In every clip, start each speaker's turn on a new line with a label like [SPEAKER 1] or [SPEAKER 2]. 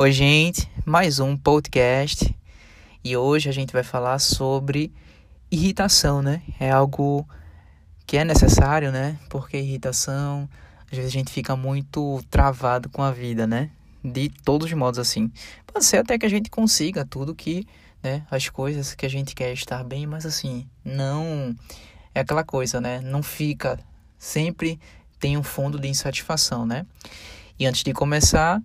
[SPEAKER 1] Oi, gente, mais um podcast e hoje a gente vai falar sobre irritação, né? É algo que é necessário, né? Porque irritação, às vezes a gente fica muito travado com a vida, né? De todos os modos, assim. Pode ser até que a gente consiga tudo que, né? As coisas que a gente quer estar bem, mas assim, não. É aquela coisa, né? Não fica. Sempre tem um fundo de insatisfação, né? E antes de começar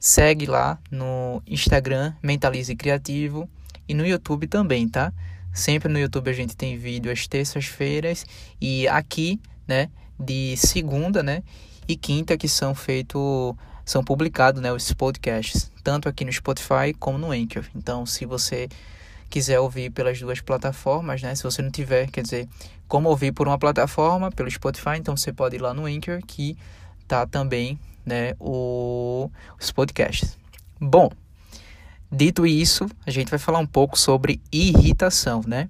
[SPEAKER 1] Segue lá no Instagram Mentalize Criativo e no YouTube também, tá? Sempre no YouTube a gente tem vídeo às terças-feiras e aqui, né, de segunda, né, e quinta que são feitos são publicados, né, os podcasts, tanto aqui no Spotify como no Anchor. Então, se você quiser ouvir pelas duas plataformas, né, se você não tiver, quer dizer, como ouvir por uma plataforma, pelo Spotify, então você pode ir lá no Anchor que tá também né, o, os podcasts. Bom, dito isso, a gente vai falar um pouco sobre irritação, né?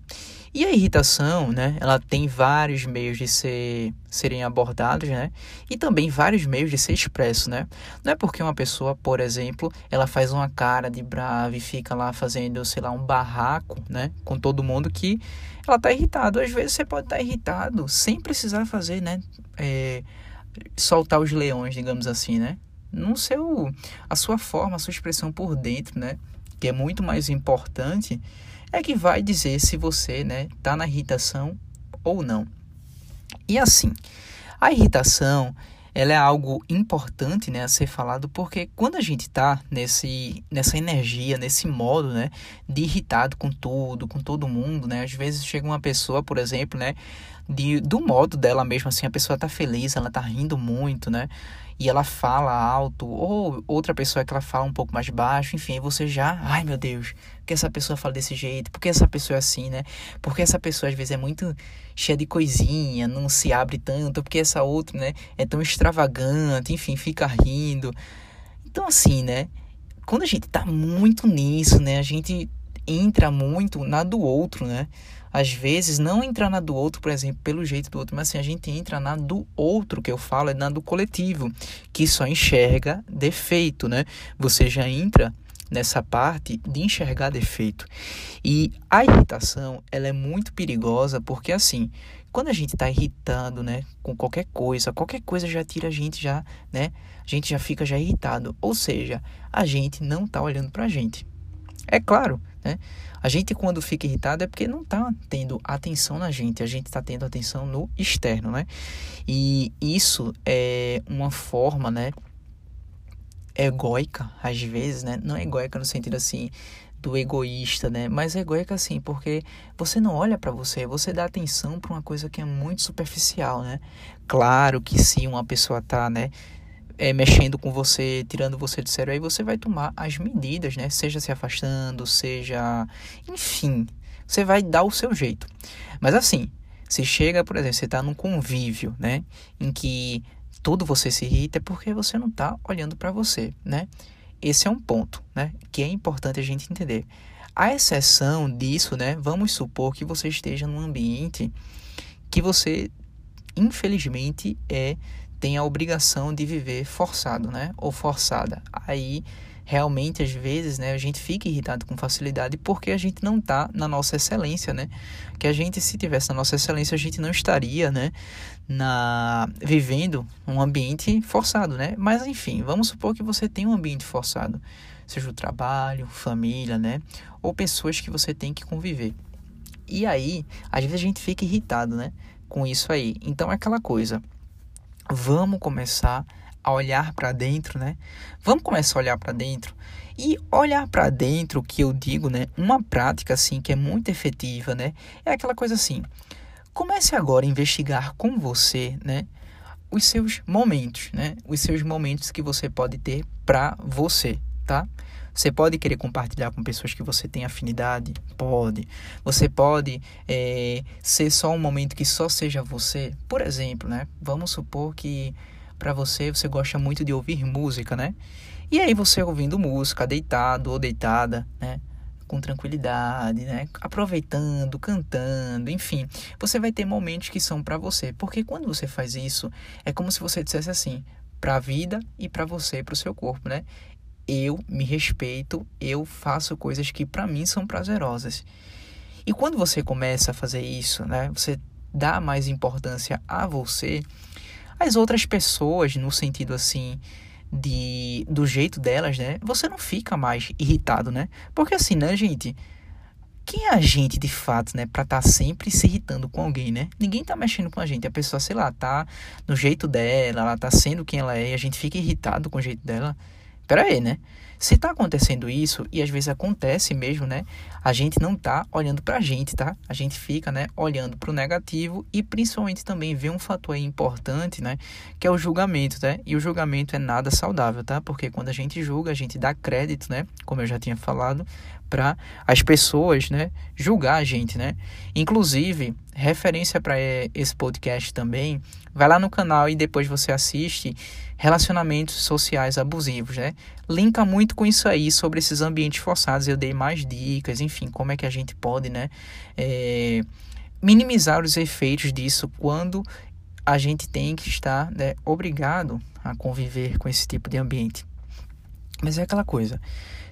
[SPEAKER 1] E a irritação, né, ela tem vários meios de ser, serem abordados, né? E também vários meios de ser expresso, né? Não é porque uma pessoa, por exemplo, ela faz uma cara de brava e fica lá fazendo, sei lá, um barraco, né, com todo mundo que ela tá irritado. Às vezes você pode estar tá irritado sem precisar fazer, né, é, soltar os leões, digamos assim, né? No seu, a sua forma, a sua expressão por dentro, né? Que é muito mais importante, é que vai dizer se você, né, tá na irritação ou não. E assim, a irritação, ela é algo importante, né, a ser falado, porque quando a gente tá nesse, nessa energia, nesse modo, né, de irritado com tudo, com todo mundo, né, às vezes chega uma pessoa, por exemplo, né, de, do modo dela mesmo, assim, a pessoa tá feliz, ela tá rindo muito, né? E ela fala alto, ou outra pessoa que ela fala um pouco mais baixo, enfim, você já, ai meu Deus, por que essa pessoa fala desse jeito? Por que essa pessoa é assim, né? Porque essa pessoa às vezes é muito cheia de coisinha, não se abre tanto, porque essa outra, né, é tão extravagante, enfim, fica rindo. Então, assim, né? Quando a gente tá muito nisso, né, a gente entra muito na do outro, né? Às vezes, não entrar na do outro, por exemplo, pelo jeito do outro, mas assim, a gente entra na do outro, que eu falo, é na do coletivo, que só enxerga defeito, né? Você já entra nessa parte de enxergar defeito. E a irritação, ela é muito perigosa porque assim, quando a gente está irritando, né, com qualquer coisa, qualquer coisa já tira a gente já, né? A gente já fica já irritado, ou seja, a gente não está olhando para a gente. É claro, né? A gente, quando fica irritado, é porque não está tendo atenção na gente, a gente está tendo atenção no externo, né? E isso é uma forma, né? Egoica, às vezes, né? Não é egoica no sentido assim do egoísta, né? Mas é egoica assim, porque você não olha para você, você dá atenção para uma coisa que é muito superficial, né? Claro que se uma pessoa tá, né, é, mexendo com você, tirando você de sério, aí você vai tomar as medidas, né? Seja se afastando, seja. Enfim, você vai dar o seu jeito. Mas assim, se chega, por exemplo, você está num convívio, né? Em que tudo você se irrita, é porque você não está olhando para você, né? Esse é um ponto, né? Que é importante a gente entender. A exceção disso, né? Vamos supor que você esteja num ambiente que você, infelizmente, é tem a obrigação de viver forçado, né? Ou forçada. Aí realmente às vezes, né, a gente fica irritado com facilidade porque a gente não está na nossa excelência, né? Que a gente se tivesse na nossa excelência, a gente não estaria, né, na vivendo um ambiente forçado, né? Mas enfim, vamos supor que você tem um ambiente forçado, seja o trabalho, família, né, ou pessoas que você tem que conviver. E aí, às vezes a gente fica irritado, né, com isso aí. Então é aquela coisa, vamos começar a olhar para dentro, né? Vamos começar a olhar para dentro. E olhar para dentro, que eu digo, né, uma prática assim que é muito efetiva, né? É aquela coisa assim. Comece agora a investigar com você, né, os seus momentos, né? Os seus momentos que você pode ter para você, tá? Você pode querer compartilhar com pessoas que você tem afinidade? Pode. Você pode é, ser só um momento que só seja você? Por exemplo, né? Vamos supor que para você você gosta muito de ouvir música, né? E aí você ouvindo música, deitado ou deitada, né? Com tranquilidade, né? Aproveitando, cantando, enfim. Você vai ter momentos que são para você. Porque quando você faz isso, é como se você dissesse assim: para a vida e para você, para o seu corpo, né? Eu me respeito, eu faço coisas que para mim são prazerosas. E quando você começa a fazer isso, né, você dá mais importância a você, as outras pessoas, no sentido assim, de do jeito delas, né, você não fica mais irritado, né? Porque assim, né, gente, quem é a gente de fato, né, para estar tá sempre se irritando com alguém, né? Ninguém tá mexendo com a gente, a pessoa, sei lá, tá no jeito dela, ela tá sendo quem ela é, e a gente fica irritado com o jeito dela. Pera aí, né? Se tá acontecendo isso, e às vezes acontece mesmo, né? A gente não tá olhando pra gente, tá? A gente fica, né, olhando pro negativo e principalmente também vê um fator importante, né? Que é o julgamento, né? E o julgamento é nada saudável, tá? Porque quando a gente julga, a gente dá crédito, né? Como eu já tinha falado, para as pessoas, né, julgar a gente, né? Inclusive, referência para esse podcast também, vai lá no canal e depois você assiste relacionamentos sociais abusivos, né? Linka muito com isso aí sobre esses ambientes forçados. Eu dei mais dicas, enfim, como é que a gente pode, né, é, minimizar os efeitos disso quando a gente tem que estar né, obrigado a conviver com esse tipo de ambiente. Mas é aquela coisa.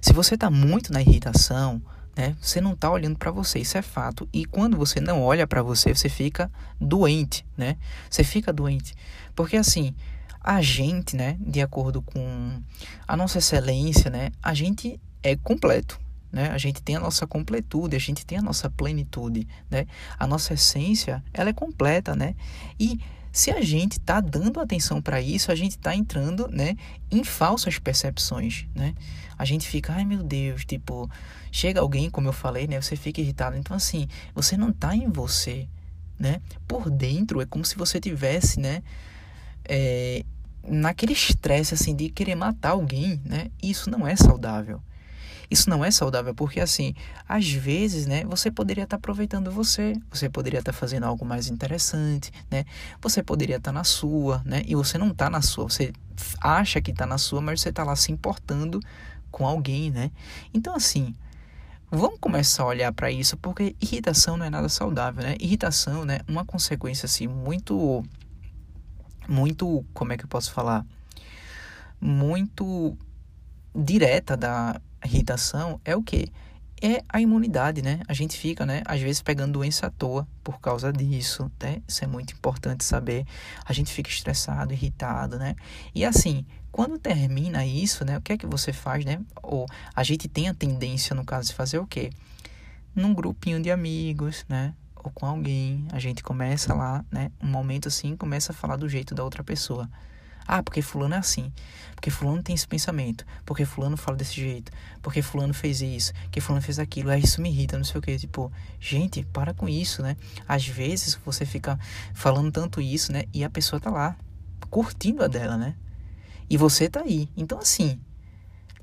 [SPEAKER 1] Se você está muito na irritação, né, você não está olhando para você, isso é fato. E quando você não olha para você, você fica doente, né? Você fica doente. Porque assim, a gente, né, de acordo com a nossa excelência, né, a gente é completo, né? A gente tem a nossa completude, a gente tem a nossa plenitude, né? A nossa essência, ela é completa, né? E se a gente está dando atenção para isso, a gente está entrando, né, em falsas percepções, né? A gente fica, ai meu Deus, tipo, chega alguém, como eu falei, né? Você fica irritado. Então assim, você não está em você, né? Por dentro é como se você tivesse, né? é, naquele estresse assim de querer matar alguém, né? Isso não é saudável. Isso não é saudável porque assim, às vezes, né, você poderia estar aproveitando você, você poderia estar fazendo algo mais interessante, né? Você poderia estar na sua, né? E você não está na sua, você acha que está na sua, mas você está lá se importando com alguém, né? Então assim, Vamos começar a olhar para isso, porque irritação não é nada saudável, né? Irritação, né, uma consequência assim muito muito, como é que eu posso falar? Muito direta da irritação é o que? É a imunidade, né? A gente fica, né, às vezes pegando doença à toa por causa disso, né? Isso é muito importante saber. A gente fica estressado, irritado, né? E assim, quando termina isso, né, o que é que você faz, né? Ou a gente tem a tendência, no caso, de fazer o quê? Num grupinho de amigos, né? ou com alguém, a gente começa lá, né, um momento assim, começa a falar do jeito da outra pessoa. Ah, porque fulano é assim. Porque fulano tem esse pensamento. Porque fulano fala desse jeito. Porque fulano fez isso. Que fulano fez aquilo. Ah, isso me irrita, não sei o que. Tipo, gente, para com isso, né? Às vezes você fica falando tanto isso, né? E a pessoa tá lá, curtindo a dela, né? E você tá aí. Então, assim,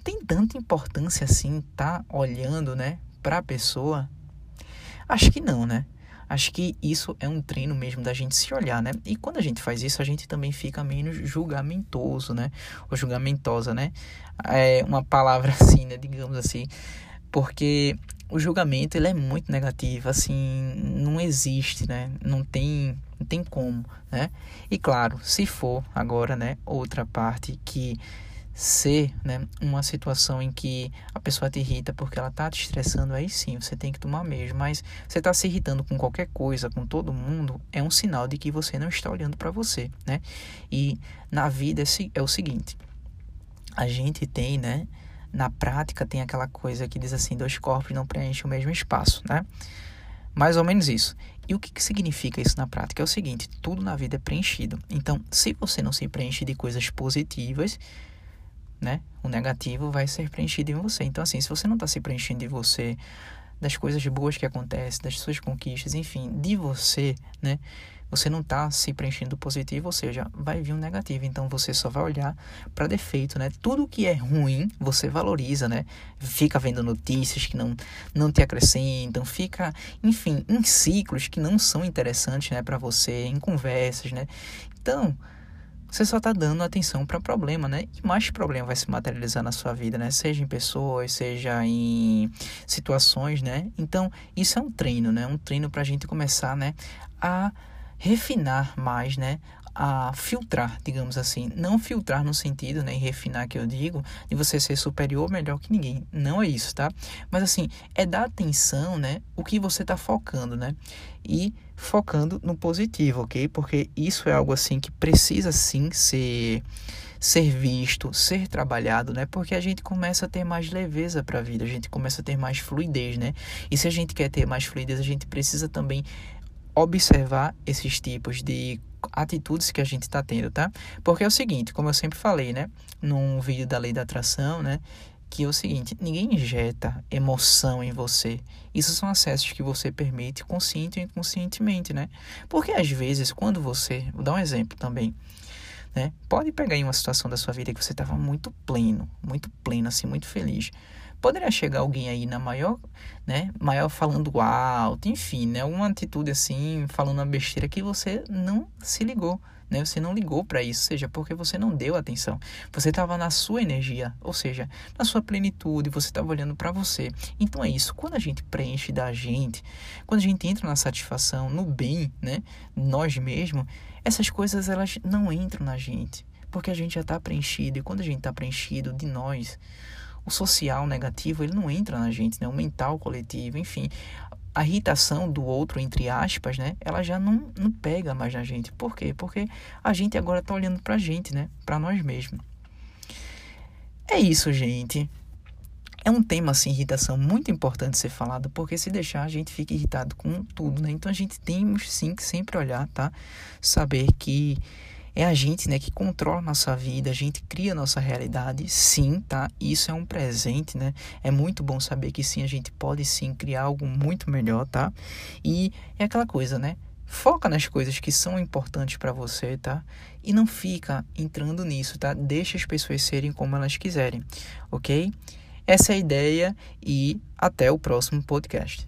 [SPEAKER 1] tem tanta importância assim, tá olhando, né, pra pessoa? Acho que não, né? Acho que isso é um treino mesmo da gente se olhar, né? E quando a gente faz isso, a gente também fica menos julgamentoso, né? Ou julgamentosa, né? É uma palavra assim, né? Digamos assim. Porque o julgamento, ele é muito negativo, assim, não existe, né? Não tem, não tem como, né? E claro, se for agora, né, outra parte que ser né, uma situação em que a pessoa te irrita porque ela tá te estressando, aí sim, você tem que tomar mesmo. Mas você tá se irritando com qualquer coisa, com todo mundo, é um sinal de que você não está olhando para você, né? E na vida é o seguinte, a gente tem, né, na prática tem aquela coisa que diz assim, dois corpos não preenchem o mesmo espaço, né? Mais ou menos isso. E o que, que significa isso na prática? É o seguinte, tudo na vida é preenchido. Então, se você não se preenche de coisas positivas, né? O negativo vai ser preenchido em você. Então, assim, se você não está se preenchendo de você, das coisas boas que acontecem, das suas conquistas, enfim, de você, né? Você não está se preenchendo do positivo, ou seja, vai vir um negativo. Então você só vai olhar para defeito, né? Tudo que é ruim, você valoriza, né? Fica vendo notícias que não, não te acrescentam, fica, enfim, em ciclos que não são interessantes, né, para você, em conversas, né? Então, você só está dando atenção para problema, né? E mais problema vai se materializar na sua vida, né? Seja em pessoas, seja em situações, né? Então, isso é um treino, né? Um treino para a gente começar, né? A refinar mais, né? a filtrar, digamos assim. Não filtrar no sentido, né, e refinar que eu digo, de você ser superior, melhor que ninguém. Não é isso, tá? Mas assim, é dar atenção, né, o que você está focando, né? E focando no positivo, ok? Porque isso é algo assim que precisa sim ser ser visto, ser trabalhado, né? Porque a gente começa a ter mais leveza para a vida, a gente começa a ter mais fluidez, né? E se a gente quer ter mais fluidez, a gente precisa também observar esses tipos de atitudes que a gente está tendo, tá? Porque é o seguinte, como eu sempre falei, né? Num vídeo da lei da atração, né? Que é o seguinte, ninguém injeta emoção em você. Isso são acessos que você permite consciente ou inconscientemente, né? Porque às vezes, quando você... Vou dar um exemplo também. Né? Pode pegar uma situação da sua vida que você estava muito pleno, muito pleno, assim, muito feliz. Poderia chegar alguém aí na maior, né, maior falando alto, enfim, né, uma atitude assim, falando uma besteira que você não se ligou, né? Você não ligou para isso, seja porque você não deu atenção. Você estava na sua energia, ou seja, na sua plenitude, você estava olhando para você. Então é isso, quando a gente preenche da gente, quando a gente entra na satisfação, no bem, né, nós mesmos, essas coisas elas não entram na gente, porque a gente já está preenchido e quando a gente está preenchido de nós, o social negativo ele não entra na gente, né? O mental coletivo, enfim, a irritação do outro, entre aspas, né? Ela já não, não pega mais na gente. Por quê? Porque a gente agora está olhando para a gente, né? Para nós mesmos. É isso, gente. É um tema, assim, irritação, muito importante ser falado, porque se deixar a gente fica irritado com tudo, né? Então a gente temos sim que sempre olhar, tá? Saber que é a gente, né, que controla a nossa vida, a gente cria a nossa realidade, sim, tá? Isso é um presente, né? É muito bom saber que sim, a gente pode sim criar algo muito melhor, tá? E é aquela coisa, né? Foca nas coisas que são importantes para você, tá? E não fica entrando nisso, tá? Deixa as pessoas serem como elas quiserem, ok? Essa é a ideia e até o próximo podcast.